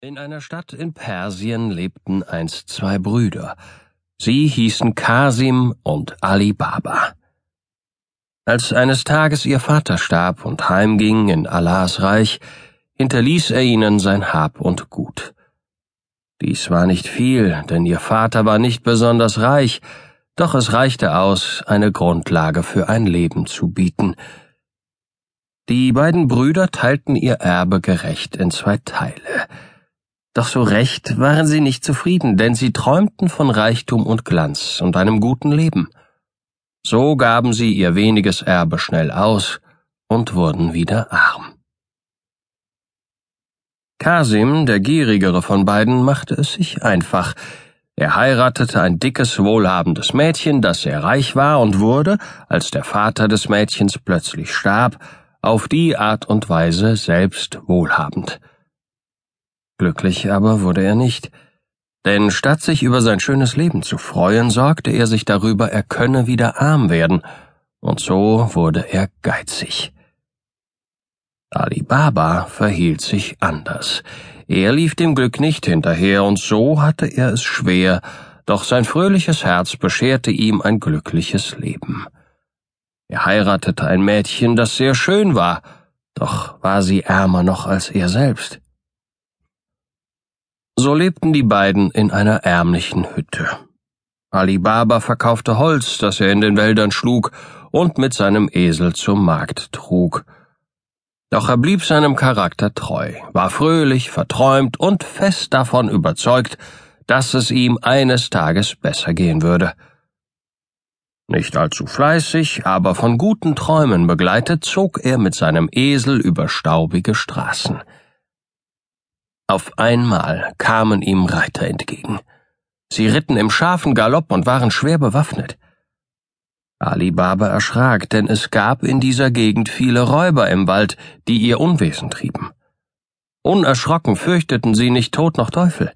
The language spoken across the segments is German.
In einer Stadt in Persien lebten einst zwei Brüder. Sie hießen Kasim und Ali Baba. Als eines Tages ihr Vater starb und heimging in Allahs Reich, hinterließ er ihnen sein Hab und Gut. Dies war nicht viel, denn ihr Vater war nicht besonders reich, doch es reichte aus, eine Grundlage für ein Leben zu bieten. Die beiden Brüder teilten ihr Erbe gerecht in zwei Teile. Doch so recht waren sie nicht zufrieden, denn sie träumten von Reichtum und Glanz und einem guten Leben. So gaben sie ihr weniges Erbe schnell aus und wurden wieder arm. Kasim, der gierigere von beiden, machte es sich einfach. Er heiratete ein dickes, wohlhabendes Mädchen, das sehr reich war und wurde, als der Vater des Mädchens plötzlich starb, auf die Art und Weise selbst wohlhabend. Glücklich aber wurde er nicht, denn statt sich über sein schönes Leben zu freuen, sorgte er sich darüber, er könne wieder arm werden, und so wurde er geizig. Ali Baba verhielt sich anders. Er lief dem Glück nicht hinterher, und so hatte er es schwer, doch sein fröhliches Herz bescherte ihm ein glückliches Leben. Er heiratete ein Mädchen, das sehr schön war, doch war sie ärmer noch als er selbst. So lebten die beiden in einer ärmlichen Hütte. Ali Baba verkaufte Holz, das er in den Wäldern schlug und mit seinem Esel zum Markt trug. Doch er blieb seinem Charakter treu, war fröhlich, verträumt und fest davon überzeugt, dass es ihm eines Tages besser gehen würde. Nicht allzu fleißig, aber von guten Träumen begleitet, zog er mit seinem Esel über staubige Straßen. Auf einmal kamen ihm Reiter entgegen. Sie ritten im scharfen Galopp und waren schwer bewaffnet. Ali Baba erschrak, denn es gab in dieser Gegend viele Räuber im Wald, die ihr Unwesen trieben. Unerschrocken fürchteten sie nicht Tod noch Teufel.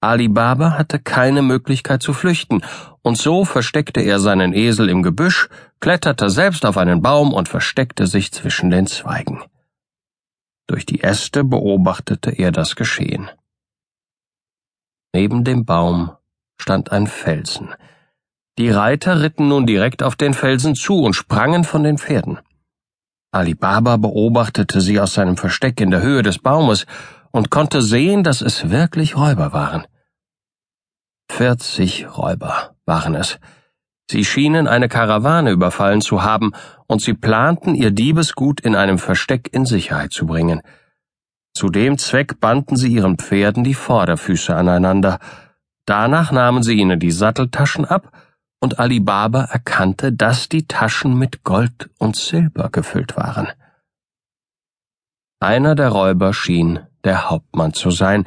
Ali Baba hatte keine Möglichkeit zu flüchten, und so versteckte er seinen Esel im Gebüsch, kletterte selbst auf einen Baum und versteckte sich zwischen den Zweigen. Durch die Äste beobachtete er das Geschehen. Neben dem Baum stand ein Felsen. Die Reiter ritten nun direkt auf den Felsen zu und sprangen von den Pferden. Ali Baba beobachtete sie aus seinem Versteck in der Höhe des Baumes und konnte sehen, dass es wirklich Räuber waren. Vierzig Räuber waren es, Sie schienen eine Karawane überfallen zu haben, und sie planten, ihr Diebesgut in einem Versteck in Sicherheit zu bringen. Zu dem Zweck banden sie ihren Pferden die Vorderfüße aneinander. Danach nahmen sie ihnen die Satteltaschen ab, und Ali Baba erkannte, dass die Taschen mit Gold und Silber gefüllt waren. Einer der Räuber schien der Hauptmann zu sein,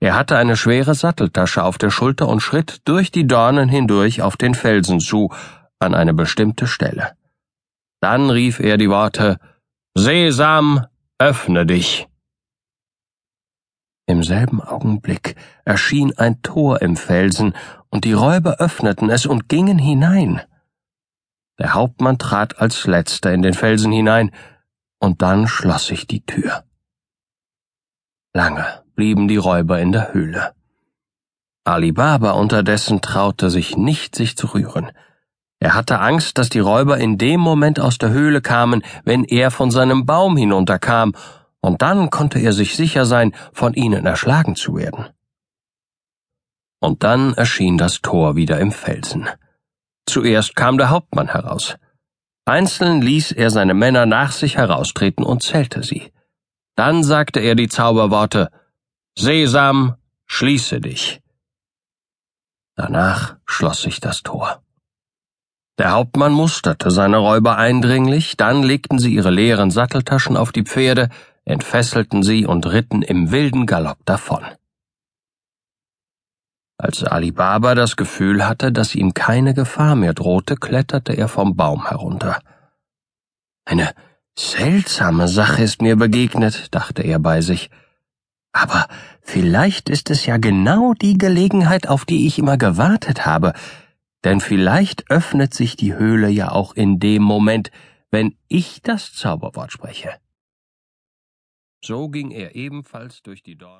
er hatte eine schwere Satteltasche auf der Schulter und schritt durch die Dornen hindurch auf den Felsen zu, an eine bestimmte Stelle. Dann rief er die Worte Sesam, öffne dich. Im selben Augenblick erschien ein Tor im Felsen, und die Räuber öffneten es und gingen hinein. Der Hauptmann trat als letzter in den Felsen hinein, und dann schloss sich die Tür. Lange blieben die Räuber in der Höhle. Ali Baba unterdessen traute sich nicht, sich zu rühren. Er hatte Angst, dass die Räuber in dem Moment aus der Höhle kamen, wenn er von seinem Baum hinunterkam, und dann konnte er sich sicher sein, von ihnen erschlagen zu werden. Und dann erschien das Tor wieder im Felsen. Zuerst kam der Hauptmann heraus. Einzeln ließ er seine Männer nach sich heraustreten und zählte sie. Dann sagte er die Zauberworte Sesam, schließe dich. Danach schloss sich das Tor. Der Hauptmann musterte seine Räuber eindringlich, dann legten sie ihre leeren Satteltaschen auf die Pferde, entfesselten sie und ritten im wilden Galopp davon. Als Ali Baba das Gefühl hatte, dass ihm keine Gefahr mehr drohte, kletterte er vom Baum herunter. Eine Seltsame Sache ist mir begegnet, dachte er bei sich. Aber vielleicht ist es ja genau die Gelegenheit, auf die ich immer gewartet habe, denn vielleicht öffnet sich die Höhle ja auch in dem Moment, wenn ich das Zauberwort spreche. So ging er ebenfalls durch die Dorn